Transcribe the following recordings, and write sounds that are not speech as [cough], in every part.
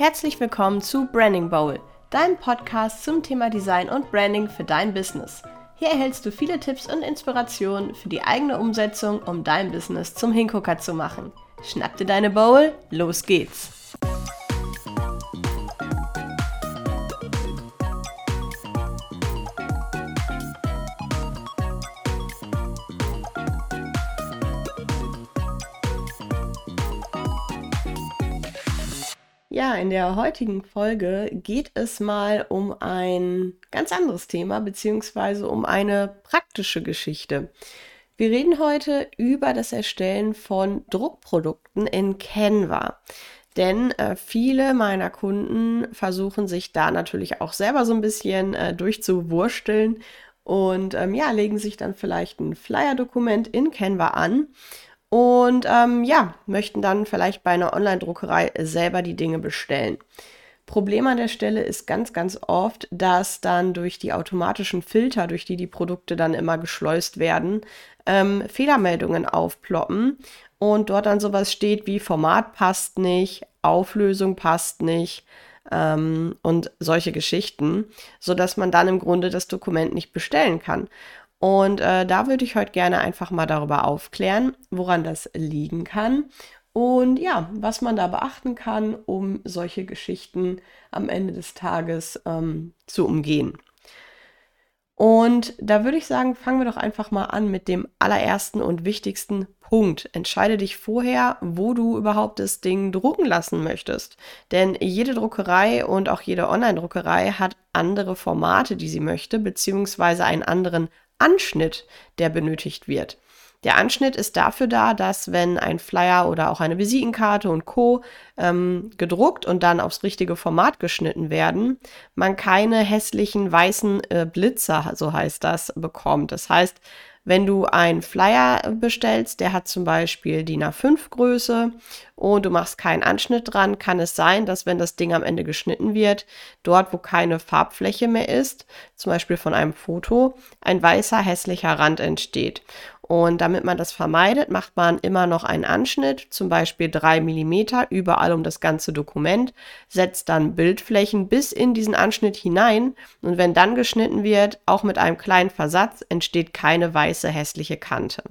Herzlich willkommen zu Branding Bowl, deinem Podcast zum Thema Design und Branding für dein Business. Hier erhältst du viele Tipps und Inspirationen für die eigene Umsetzung, um dein Business zum Hingucker zu machen. Schnapp dir deine Bowl, los geht's! Ja, in der heutigen Folge geht es mal um ein ganz anderes Thema, beziehungsweise um eine praktische Geschichte. Wir reden heute über das Erstellen von Druckprodukten in Canva. Denn äh, viele meiner Kunden versuchen sich da natürlich auch selber so ein bisschen äh, durchzuwursteln und ähm, ja, legen sich dann vielleicht ein Flyer-Dokument in Canva an und ähm, ja, möchten dann vielleicht bei einer Online-Druckerei selber die Dinge bestellen. Problem an der Stelle ist ganz, ganz oft, dass dann durch die automatischen Filter, durch die die Produkte dann immer geschleust werden, ähm, Fehlermeldungen aufploppen und dort dann sowas steht wie Format passt nicht, Auflösung passt nicht ähm, und solche Geschichten, sodass man dann im Grunde das Dokument nicht bestellen kann. Und äh, da würde ich heute gerne einfach mal darüber aufklären, woran das liegen kann und ja, was man da beachten kann, um solche Geschichten am Ende des Tages ähm, zu umgehen. Und da würde ich sagen, fangen wir doch einfach mal an mit dem allerersten und wichtigsten Punkt. Entscheide dich vorher, wo du überhaupt das Ding drucken lassen möchtest. Denn jede Druckerei und auch jede Online-Druckerei hat andere Formate, die sie möchte, beziehungsweise einen anderen Anschnitt, der benötigt wird. Der Anschnitt ist dafür da, dass wenn ein Flyer oder auch eine Visitenkarte und Co. Ähm, gedruckt und dann aufs richtige Format geschnitten werden, man keine hässlichen weißen äh, Blitzer, so heißt das, bekommt. Das heißt, wenn du einen Flyer bestellst, der hat zum Beispiel DIN A5 Größe und du machst keinen Anschnitt dran, kann es sein, dass wenn das Ding am Ende geschnitten wird, dort wo keine Farbfläche mehr ist, zum Beispiel von einem Foto, ein weißer hässlicher Rand entsteht. Und damit man das vermeidet, macht man immer noch einen Anschnitt, zum Beispiel drei Millimeter überall um das ganze Dokument, setzt dann Bildflächen bis in diesen Anschnitt hinein und wenn dann geschnitten wird, auch mit einem kleinen Versatz, entsteht keine weiße hässliche Kante.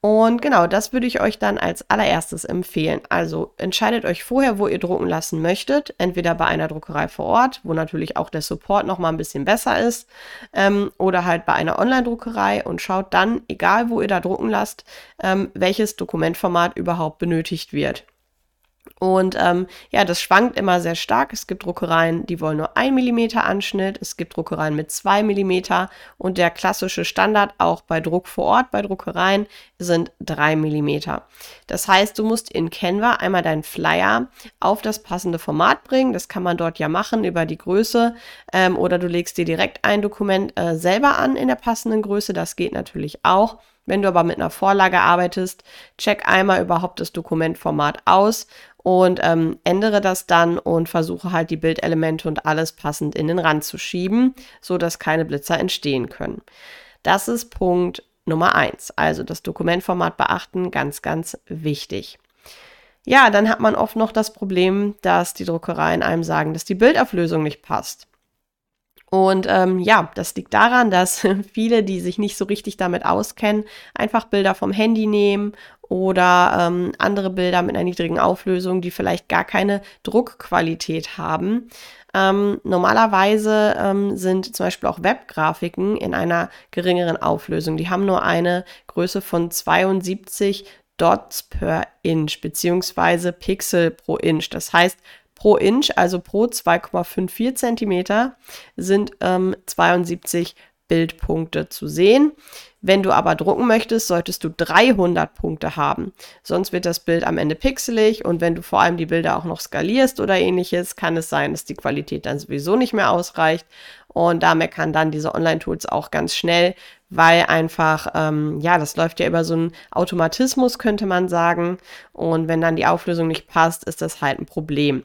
Und genau, das würde ich euch dann als allererstes empfehlen. Also entscheidet euch vorher, wo ihr drucken lassen möchtet. Entweder bei einer Druckerei vor Ort, wo natürlich auch der Support noch mal ein bisschen besser ist, ähm, oder halt bei einer Online-Druckerei und schaut dann, egal wo ihr da drucken lasst, ähm, welches Dokumentformat überhaupt benötigt wird. Und ähm, ja, das schwankt immer sehr stark. Es gibt Druckereien, die wollen nur 1 mm Anschnitt. Es gibt Druckereien mit 2 mm. Und der klassische Standard auch bei Druck vor Ort bei Druckereien sind 3 mm. Das heißt, du musst in Canva einmal deinen Flyer auf das passende Format bringen. Das kann man dort ja machen über die Größe. Ähm, oder du legst dir direkt ein Dokument äh, selber an in der passenden Größe. Das geht natürlich auch. Wenn du aber mit einer Vorlage arbeitest, check einmal überhaupt das Dokumentformat aus und ähm, ändere das dann und versuche halt die Bildelemente und alles passend in den Rand zu schieben, so dass keine Blitzer entstehen können. Das ist Punkt Nummer eins. Also das Dokumentformat beachten, ganz, ganz wichtig. Ja, dann hat man oft noch das Problem, dass die Druckereien einem sagen, dass die Bildauflösung nicht passt. Und ähm, ja, das liegt daran, dass [laughs] viele, die sich nicht so richtig damit auskennen, einfach Bilder vom Handy nehmen oder ähm, andere Bilder mit einer niedrigen Auflösung, die vielleicht gar keine Druckqualität haben. Ähm, normalerweise ähm, sind zum Beispiel auch Webgrafiken in einer geringeren Auflösung. Die haben nur eine Größe von 72 Dots per Inch beziehungsweise Pixel pro Inch. Das heißt, pro Inch, also pro 2,54 Zentimeter, sind ähm, 72 Bildpunkte zu sehen. Wenn du aber drucken möchtest, solltest du 300 Punkte haben. Sonst wird das Bild am Ende pixelig und wenn du vor allem die Bilder auch noch skalierst oder ähnliches, kann es sein, dass die Qualität dann sowieso nicht mehr ausreicht. Und damit kann dann diese Online-Tools auch ganz schnell, weil einfach, ähm, ja, das läuft ja über so einen Automatismus, könnte man sagen. Und wenn dann die Auflösung nicht passt, ist das halt ein Problem.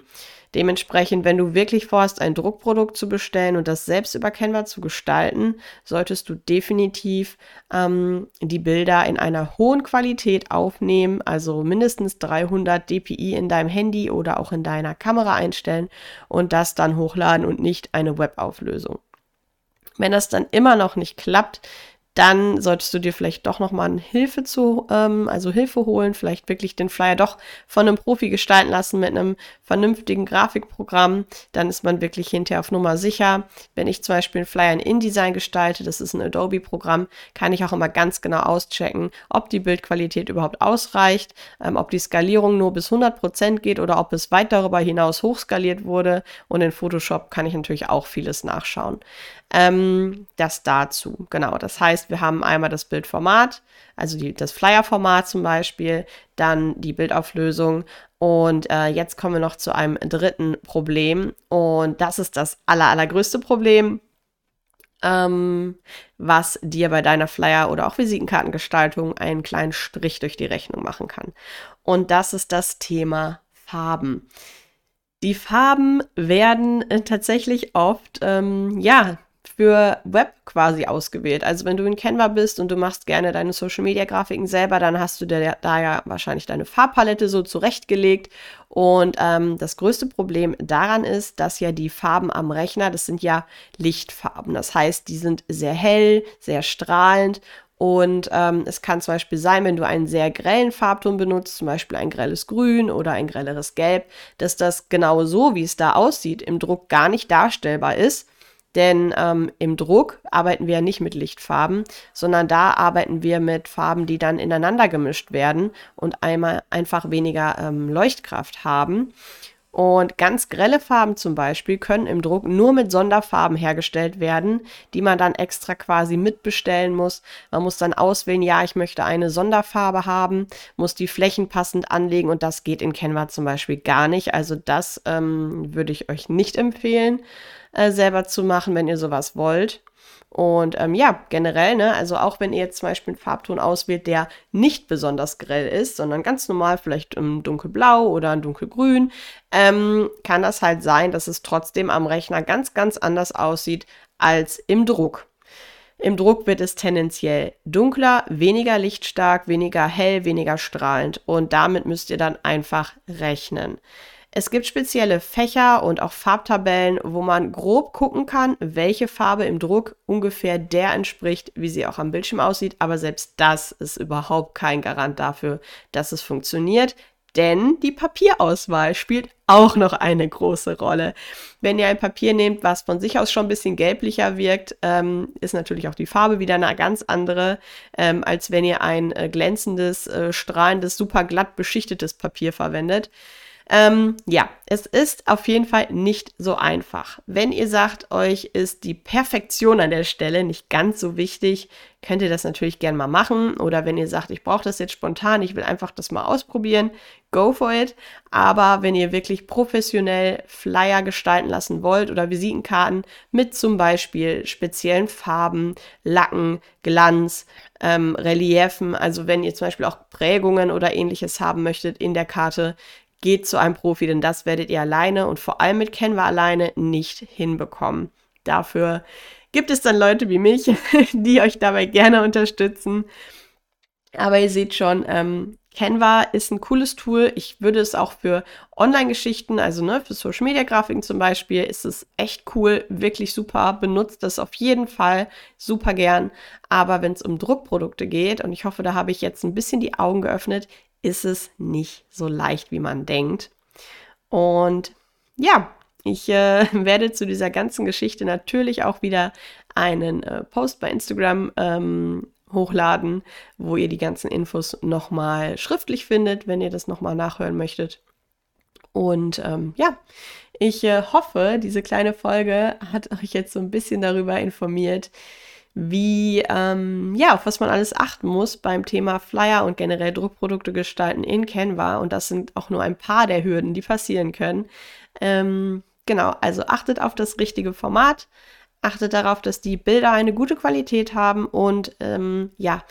Dementsprechend, wenn du wirklich vorhast, ein Druckprodukt zu bestellen und das selbst über Canva zu gestalten, solltest du definitiv ähm, die Bilder in einer hohen Qualität aufnehmen, also mindestens 300 dpi in deinem Handy oder auch in deiner Kamera einstellen und das dann hochladen und nicht eine Webauflösung. Wenn das dann immer noch nicht klappt, dann solltest du dir vielleicht doch nochmal Hilfe zu, ähm, also Hilfe holen, vielleicht wirklich den Flyer doch von einem Profi gestalten lassen mit einem vernünftigen Grafikprogramm. Dann ist man wirklich hinterher auf Nummer sicher. Wenn ich zum Beispiel einen Flyer in InDesign gestalte, das ist ein Adobe-Programm, kann ich auch immer ganz genau auschecken, ob die Bildqualität überhaupt ausreicht, ähm, ob die Skalierung nur bis 100% geht oder ob es weit darüber hinaus hochskaliert wurde. Und in Photoshop kann ich natürlich auch vieles nachschauen. Ähm, das dazu, genau. Das heißt, wir haben einmal das Bildformat, also die, das Flyer-Format zum Beispiel, dann die Bildauflösung und äh, jetzt kommen wir noch zu einem dritten Problem und das ist das aller, allergrößte Problem, ähm, was dir bei deiner Flyer- oder auch Visitenkartengestaltung einen kleinen Strich durch die Rechnung machen kann. Und das ist das Thema Farben. Die Farben werden äh, tatsächlich oft, ähm, ja, für Web quasi ausgewählt. Also wenn du in Canva bist und du machst gerne deine Social Media Grafiken selber, dann hast du da, da ja wahrscheinlich deine Farbpalette so zurechtgelegt. Und ähm, das größte Problem daran ist, dass ja die Farben am Rechner, das sind ja Lichtfarben. Das heißt, die sind sehr hell, sehr strahlend und ähm, es kann zum Beispiel sein, wenn du einen sehr grellen Farbton benutzt, zum Beispiel ein grelles Grün oder ein grelleres Gelb, dass das genau so, wie es da aussieht, im Druck gar nicht darstellbar ist. Denn ähm, im Druck arbeiten wir ja nicht mit Lichtfarben, sondern da arbeiten wir mit Farben, die dann ineinander gemischt werden und einmal einfach weniger ähm, Leuchtkraft haben. Und ganz grelle Farben zum Beispiel können im Druck nur mit Sonderfarben hergestellt werden, die man dann extra quasi mitbestellen muss. Man muss dann auswählen, ja, ich möchte eine Sonderfarbe haben, muss die Flächen passend anlegen und das geht in Canva zum Beispiel gar nicht. Also das ähm, würde ich euch nicht empfehlen äh, selber zu machen, wenn ihr sowas wollt. Und ähm, ja, generell, ne, also auch wenn ihr jetzt zum Beispiel einen Farbton auswählt, der nicht besonders grell ist, sondern ganz normal, vielleicht im dunkelblau oder ein dunkelgrün, ähm, kann das halt sein, dass es trotzdem am Rechner ganz, ganz anders aussieht als im Druck. Im Druck wird es tendenziell dunkler, weniger lichtstark, weniger hell, weniger strahlend und damit müsst ihr dann einfach rechnen. Es gibt spezielle Fächer und auch Farbtabellen, wo man grob gucken kann, welche Farbe im Druck ungefähr der entspricht, wie sie auch am Bildschirm aussieht. Aber selbst das ist überhaupt kein Garant dafür, dass es funktioniert. Denn die Papierauswahl spielt auch noch eine große Rolle. Wenn ihr ein Papier nehmt, was von sich aus schon ein bisschen gelblicher wirkt, ähm, ist natürlich auch die Farbe wieder eine ganz andere, ähm, als wenn ihr ein äh, glänzendes, äh, strahlendes, super glatt beschichtetes Papier verwendet. Ähm, ja, es ist auf jeden Fall nicht so einfach. Wenn ihr sagt, euch ist die Perfektion an der Stelle nicht ganz so wichtig, könnt ihr das natürlich gern mal machen. Oder wenn ihr sagt, ich brauche das jetzt spontan, ich will einfach das mal ausprobieren, go for it. Aber wenn ihr wirklich professionell Flyer gestalten lassen wollt oder Visitenkarten mit zum Beispiel speziellen Farben, Lacken, Glanz, ähm, Reliefen, also wenn ihr zum Beispiel auch Prägungen oder ähnliches haben möchtet in der Karte, geht zu einem Profi, denn das werdet ihr alleine und vor allem mit Canva alleine nicht hinbekommen. Dafür gibt es dann Leute wie mich, [laughs] die euch dabei gerne unterstützen. Aber ihr seht schon, ähm, Canva ist ein cooles Tool. Ich würde es auch für Online-Geschichten, also ne, für Social-Media-Grafiken zum Beispiel, ist es echt cool, wirklich super. Benutzt das auf jeden Fall super gern. Aber wenn es um Druckprodukte geht, und ich hoffe, da habe ich jetzt ein bisschen die Augen geöffnet, ist es nicht so leicht, wie man denkt. Und ja, ich äh, [laughs] werde zu dieser ganzen Geschichte natürlich auch wieder einen äh, Post bei Instagram ähm, hochladen, wo ihr die ganzen Infos nochmal schriftlich findet, wenn ihr das nochmal nachhören möchtet. Und ähm, ja, ich äh, hoffe, diese kleine Folge hat euch jetzt so ein bisschen darüber informiert, wie, ähm, ja, auf was man alles achten muss beim Thema Flyer und generell Druckprodukte gestalten in Canva. Und das sind auch nur ein paar der Hürden, die passieren können. Ähm, genau, also achtet auf das richtige Format, achtet darauf, dass die Bilder eine gute Qualität haben und ähm, ja,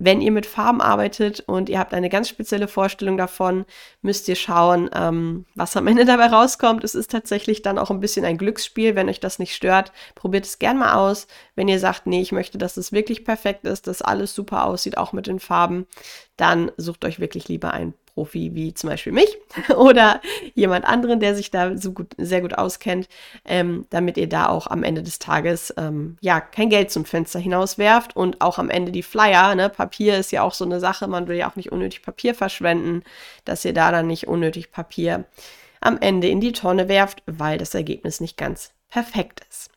wenn ihr mit Farben arbeitet und ihr habt eine ganz spezielle Vorstellung davon, müsst ihr schauen, ähm, was am Ende [laughs] dabei rauskommt. Es ist tatsächlich dann auch ein bisschen ein Glücksspiel. Wenn euch das nicht stört, probiert es gern mal aus. Wenn ihr sagt, nee, ich möchte, dass es wirklich perfekt ist, dass alles super aussieht, auch mit den Farben, dann sucht euch wirklich lieber ein Profi wie zum Beispiel mich [laughs] oder jemand anderen, der sich da so gut, sehr gut auskennt, ähm, damit ihr da auch am Ende des Tages ähm, ja kein Geld zum Fenster hinauswerft und auch am Ende die Flyer, ne, Papier ist ja auch so eine Sache, man will ja auch nicht unnötig Papier verschwenden, dass ihr da dann nicht unnötig Papier am Ende in die Tonne werft, weil das Ergebnis nicht ganz perfekt ist.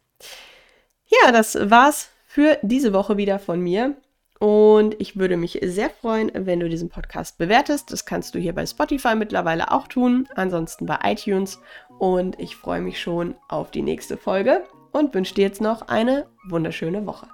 Ja, das war's für diese Woche wieder von mir. Und ich würde mich sehr freuen, wenn du diesen Podcast bewertest. Das kannst du hier bei Spotify mittlerweile auch tun, ansonsten bei iTunes. Und ich freue mich schon auf die nächste Folge und wünsche dir jetzt noch eine wunderschöne Woche.